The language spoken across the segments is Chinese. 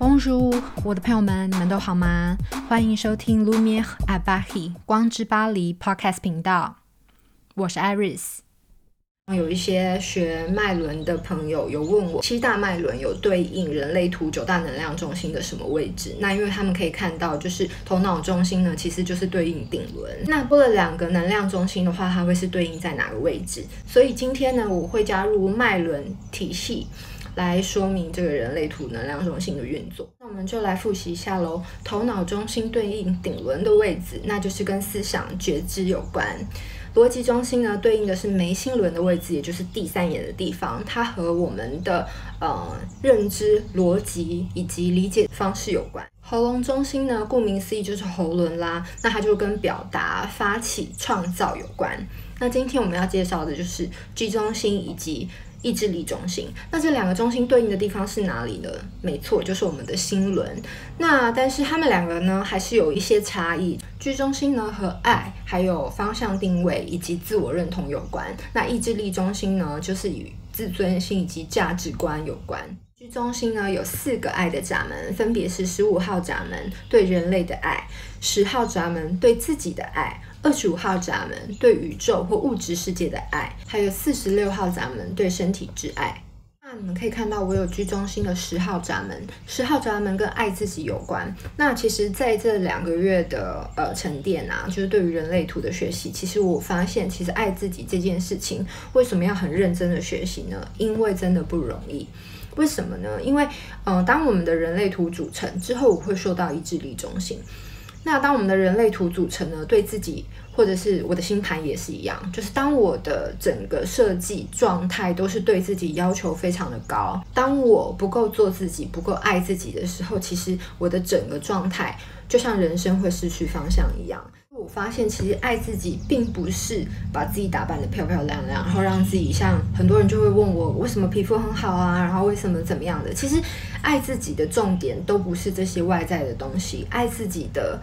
汪叔我的朋友们，你们都好吗？欢迎收听 Lumiere à Paris 光之巴黎 Podcast 频道，我是 Iris。有一些学脉轮的朋友有问我，七大脉轮有对应人类图九大能量中心的什么位置？那因为他们可以看到，就是头脑中心呢，其实就是对应顶轮。那拨了两个能量中心的话，它会是对应在哪个位置？所以今天呢，我会加入脉轮体系来说明这个人类图能量中心的运作。那我们就来复习一下喽。头脑中心对应顶轮的位置，那就是跟思想觉知有关。逻辑中心呢，对应的是眉心轮的位置，也就是第三眼的地方，它和我们的呃认知、逻辑以及理解方式有关。喉咙中心呢，顾名思义就是喉轮啦，那它就跟表达、发起、创造有关。那今天我们要介绍的就是 G 中心以及意志力中心，那这两个中心对应的地方是哪里呢？没错，就是我们的心轮。那但是他们两个呢，还是有一些差异。居中心呢，和爱、还有方向定位以及自我认同有关。那意志力中心呢，就是与自尊心以及价值观有关。居中心呢，有四个爱的闸门，分别是十五号闸门对人类的爱，十号闸门对自己的爱。二十五号闸门对宇宙或物质世界的爱，还有四十六号闸门对身体之爱。那你们可以看到，我有居中心的十号闸门，十号闸门跟爱自己有关。那其实在这两个月的呃沉淀啊，就是对于人类图的学习，其实我发现，其实爱自己这件事情，为什么要很认真的学习呢？因为真的不容易。为什么呢？因为嗯、呃，当我们的人类图组成之后，我会受到意志力中心。那当我们的人类图组成呢，对自己或者是我的星盘也是一样，就是当我的整个设计状态都是对自己要求非常的高，当我不够做自己、不够爱自己的时候，其实我的整个状态就像人生会失去方向一样。我发现，其实爱自己并不是把自己打扮得漂漂亮亮，然后让自己像很多人就会问我为什么皮肤很好啊，然后为什么怎么样的。其实爱自己的重点都不是这些外在的东西，爱自己的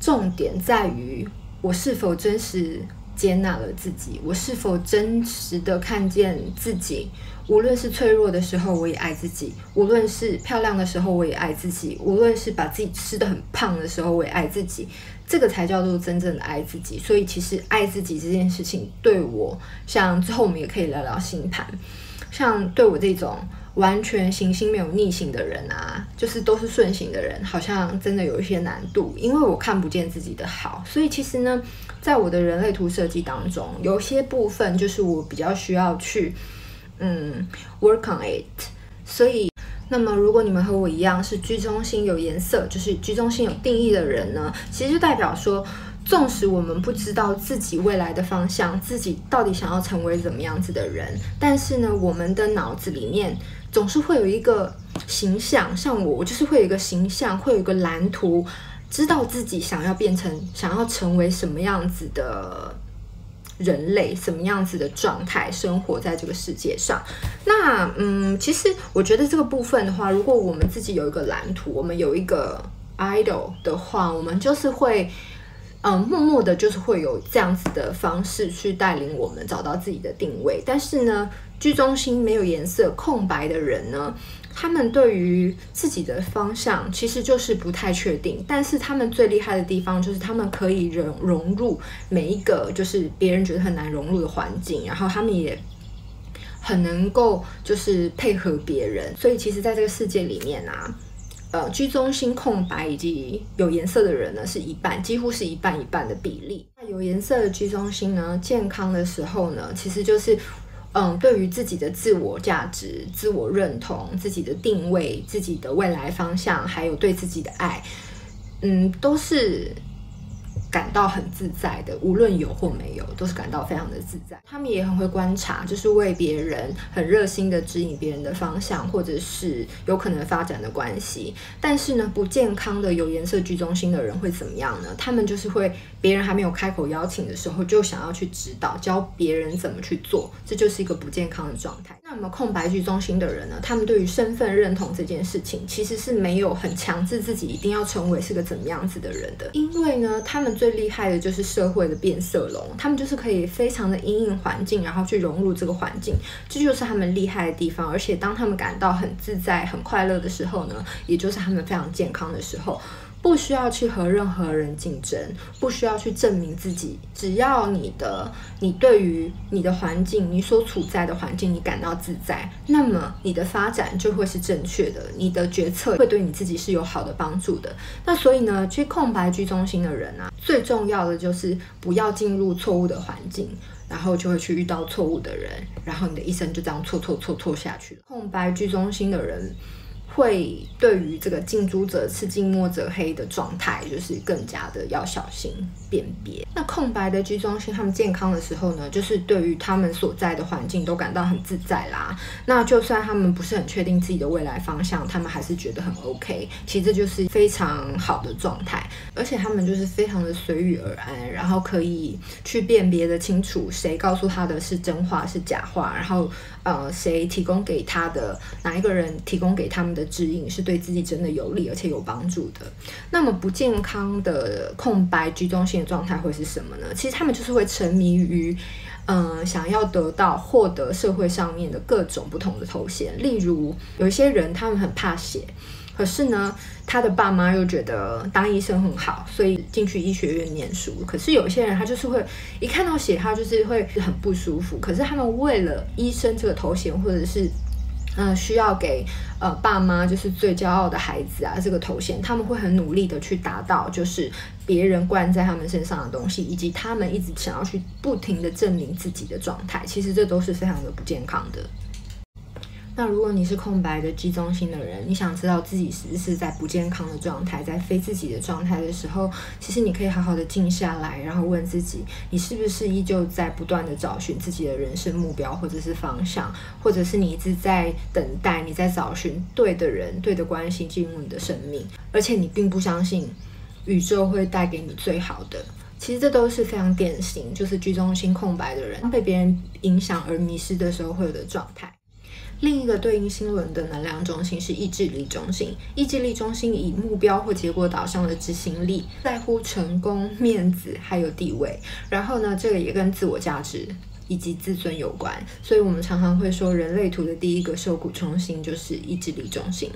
重点在于我是否真实接纳了自己，我是否真实的看见自己。无论是脆弱的时候，我也爱自己；无论是漂亮的时候，我也爱自己；无论是把自己吃得很胖的时候，我也爱自己。这个才叫做真正的爱自己。所以，其实爱自己这件事情，对我，像之后我们也可以聊聊星盘，像对我这种完全行星没有逆行的人啊，就是都是顺行的人，好像真的有一些难度，因为我看不见自己的好。所以，其实呢，在我的人类图设计当中，有些部分就是我比较需要去。嗯，work on it。所以，那么如果你们和我一样是居中心有颜色，就是居中心有定义的人呢，其实就代表说，纵使我们不知道自己未来的方向，自己到底想要成为怎么样子的人，但是呢，我们的脑子里面总是会有一个形象，像我，我就是会有一个形象，会有一个蓝图，知道自己想要变成，想要成为什么样子的。人类什么样子的状态生活在这个世界上？那嗯，其实我觉得这个部分的话，如果我们自己有一个蓝图，我们有一个 idol 的话，我们就是会嗯，默默的，就是会有这样子的方式去带领我们找到自己的定位。但是呢居中心没有颜色空白的人呢，他们对于自己的方向其实就是不太确定，但是他们最厉害的地方就是他们可以融融入每一个就是别人觉得很难融入的环境，然后他们也很能够就是配合别人，所以其实在这个世界里面啊，呃居中心空白以及有颜色的人呢是一半，几乎是一半一半的比例。那有颜色的居中心呢，健康的时候呢，其实就是。嗯，对于自己的自我价值、自我认同、自己的定位、自己的未来方向，还有对自己的爱，嗯，都是。感到很自在的，无论有或没有，都是感到非常的自在。他们也很会观察，就是为别人很热心的指引别人的方向，或者是有可能发展的关系。但是呢，不健康的有颜色居中心的人会怎么样呢？他们就是会别人还没有开口邀请的时候，就想要去指导，教别人怎么去做，这就是一个不健康的状态。那么空白居中心的人呢，他们对于身份认同这件事情，其实是没有很强制自己一定要成为是个怎么样子的人的。因为呢，他们最厉害的就是社会的变色龙，他们就是可以非常的因应环境，然后去融入这个环境，这就是他们厉害的地方。而且当他们感到很自在、很快乐的时候呢，也就是他们非常健康的时候。不需要去和任何人竞争，不需要去证明自己。只要你的，你对于你的环境，你所处在的环境，你感到自在，那么你的发展就会是正确的，你的决策会对你自己是有好的帮助的。那所以呢，去空白居中心的人啊，最重要的就是不要进入错误的环境，然后就会去遇到错误的人，然后你的一生就这样错错错错下去了。空白居中心的人。会对于这个近朱者赤，近墨者黑的状态，就是更加的要小心辨别。那空白的居中心，他们健康的时候呢，就是对于他们所在的环境都感到很自在啦。那就算他们不是很确定自己的未来方向，他们还是觉得很 OK。其实这就是非常好的状态，而且他们就是非常的随遇而安，然后可以去辨别的清楚谁告诉他的是真话是假话，然后呃谁提供给他的哪一个人提供给他们的指引是对自己真的有利而且有帮助的。那么不健康的空白居中性的状态会是什么呢？其实他们就是会沉迷于，嗯、想要得到获得社会上面的各种不同的头衔。例如，有一些人他们很怕血，可是呢，他的爸妈又觉得当医生很好，所以进去医学院念书。可是有些人他就是会一看到血，他就是会很不舒服。可是他们为了医生这个头衔，或者是那、需要给呃爸妈就是最骄傲的孩子啊这个头衔，他们会很努力的去达到，就是别人灌在他们身上的东西，以及他们一直想要去不停的证明自己的状态，其实这都是非常的不健康的。那如果你是空白的居中心的人，你想知道自己是不是在不健康的状态，在非自己的状态的时候，其实你可以好好的静下来，然后问自己，你是不是依旧在不断的找寻自己的人生目标或者是方向，或者是你一直在等待，你在找寻对的人、对的关系进入你的生命，而且你并不相信宇宙会带给你最好的。其实这都是非常典型，就是居中心空白的人被别人影响而迷失的时候会有的状态。另一个对应星轮的能量中心是意志力中心。意志力中心以目标或结果导向的执行力，在乎成功、面子还有地位。然后呢，这个也跟自我价值以及自尊有关。所以我们常常会说，人类图的第一个受苦中心就是意志力中心。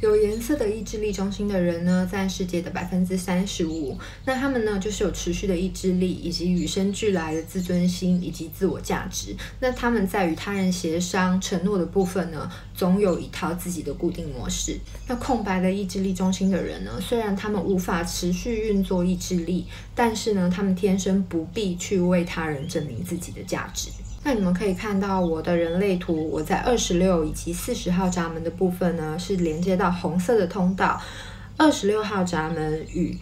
有颜色的意志力中心的人呢，占世界的百分之三十五。那他们呢，就是有持续的意志力，以及与生俱来的自尊心以及自我价值。那他们在与他人协商、承诺的部分呢，总有一套自己的固定模式。那空白的意志力中心的人呢，虽然他们无法持续运作意志力，但是呢，他们天生不必去为他人证明自己的价值。那你们可以看到我的人类图，我在二十六以及四十号闸门的部分呢，是连接到红色的通道。二十六号闸门与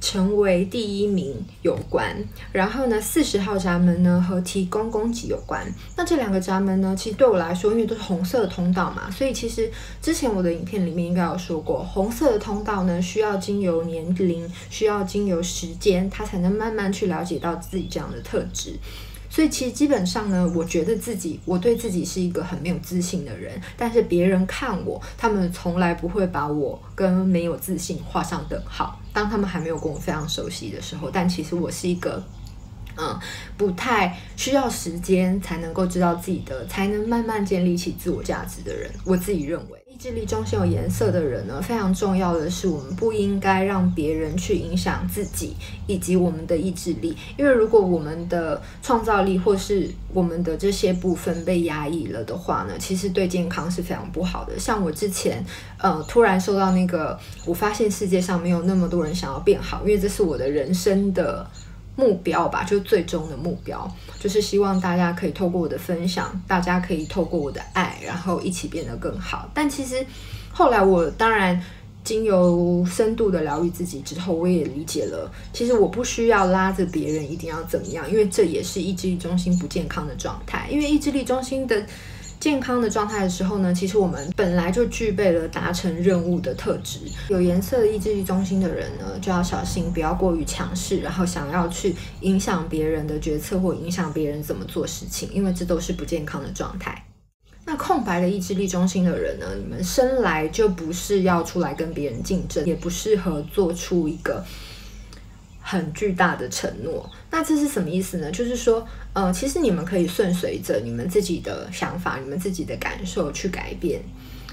成为第一名有关，然后呢，四十号闸门呢和提供供给有关。那这两个闸门呢，其实对我来说，因为都是红色的通道嘛，所以其实之前我的影片里面应该有说过，红色的通道呢，需要经由年龄，需要经由时间，它才能慢慢去了解到自己这样的特质。所以其实基本上呢，我觉得自己，我对自己是一个很没有自信的人。但是别人看我，他们从来不会把我跟没有自信画上等号。当他们还没有跟我非常熟悉的时候，但其实我是一个，嗯，不太需要时间才能够知道自己的，才能慢慢建立起自我价值的人。我自己认为。意志力中心有颜色的人呢，非常重要的是，我们不应该让别人去影响自己以及我们的意志力，因为如果我们的创造力或是我们的这些部分被压抑了的话呢，其实对健康是非常不好的。像我之前，呃，突然收到那个，我发现世界上没有那么多人想要变好，因为这是我的人生的。目标吧，就最终的目标，就是希望大家可以透过我的分享，大家可以透过我的爱，然后一起变得更好。但其实后来我当然经由深度的疗愈自己之后，我也理解了，其实我不需要拉着别人一定要怎么样，因为这也是意志力中心不健康的状态。因为意志力中心的健康的状态的时候呢，其实我们本来就具备了达成任务的特质。有颜色的意志力中心的人呢，就要小心，不要过于强势，然后想要去影响别人的决策或影响别人怎么做事情，因为这都是不健康的状态。那空白的意志力中心的人呢，你们生来就不是要出来跟别人竞争，也不适合做出一个。很巨大的承诺，那这是什么意思呢？就是说，呃，其实你们可以顺随着你们自己的想法、你们自己的感受去改变。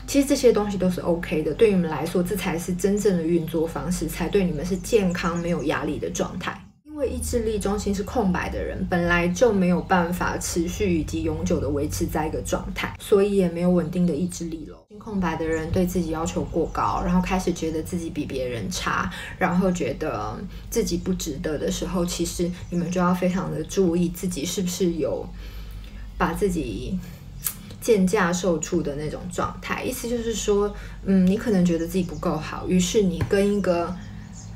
其实这些东西都是 OK 的，对你们来说，这才是真正的运作方式，才对你们是健康、没有压力的状态。因为意志力中心是空白的人，本来就没有办法持续以及永久的维持在一个状态，所以也没有稳定的意志力了。空白的人对自己要求过高，然后开始觉得自己比别人差，然后觉得自己不值得的时候，其实你们就要非常的注意自己是不是有把自己贱价售出的那种状态。意思就是说，嗯，你可能觉得自己不够好，于是你跟一个。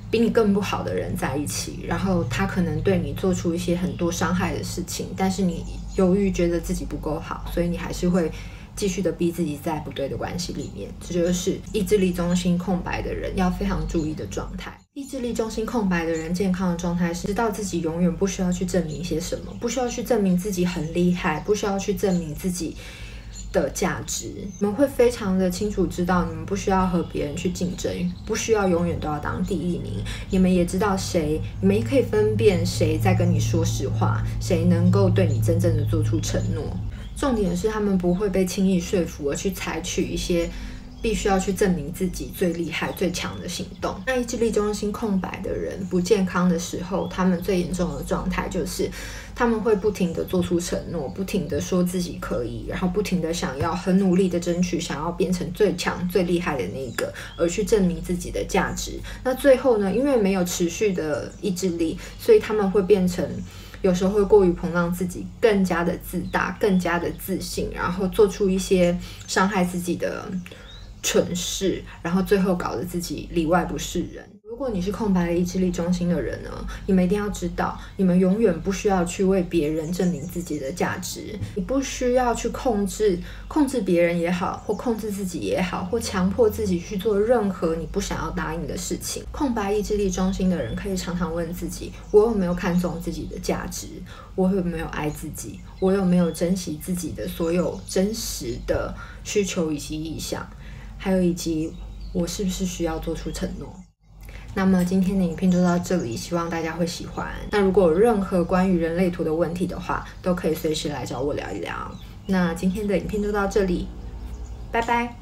比你更不好的人在一起，然后他可能对你做出一些很多伤害的事情，但是你由于觉得自己不够好，所以你还是会继续的逼自己在不对的关系里面。这就是意志力中心空白的人要非常注意的状态。意志力中心空白的人健康的状态是知道自己永远不需要去证明些什么，不需要去证明自己很厉害，不需要去证明自己。的价值，你们会非常的清楚知道，你们不需要和别人去竞争，不需要永远都要当第一名。你们也知道谁，你们也可以分辨谁在跟你说实话，谁能够对你真正的做出承诺。重点是他们不会被轻易说服而去采取一些。必须要去证明自己最厉害、最强的行动。那意志力中心空白的人不健康的时候，他们最严重的状态就是他们会不停地做出承诺，不停地说自己可以，然后不停地想要很努力地争取，想要变成最强、最厉害的那个，而去证明自己的价值。那最后呢，因为没有持续的意志力，所以他们会变成有时候会过于膨胀自己，更加的自大，更加的自信，然后做出一些伤害自己的。蠢事，然后最后搞得自己里外不是人。如果你是空白的意志力中心的人呢，你们一定要知道，你们永远不需要去为别人证明自己的价值，你不需要去控制控制别人也好，或控制自己也好，或强迫自己去做任何你不想要答应的事情。空白意志力中心的人可以常常问自己：我有没有看重自己的价值？我有没有爱自己？我有没有珍惜自己的所有真实的需求以及意向？还有以及我是不是需要做出承诺？那么今天的影片就到这里，希望大家会喜欢。那如果有任何关于人类图的问题的话，都可以随时来找我聊一聊。那今天的影片就到这里，拜拜。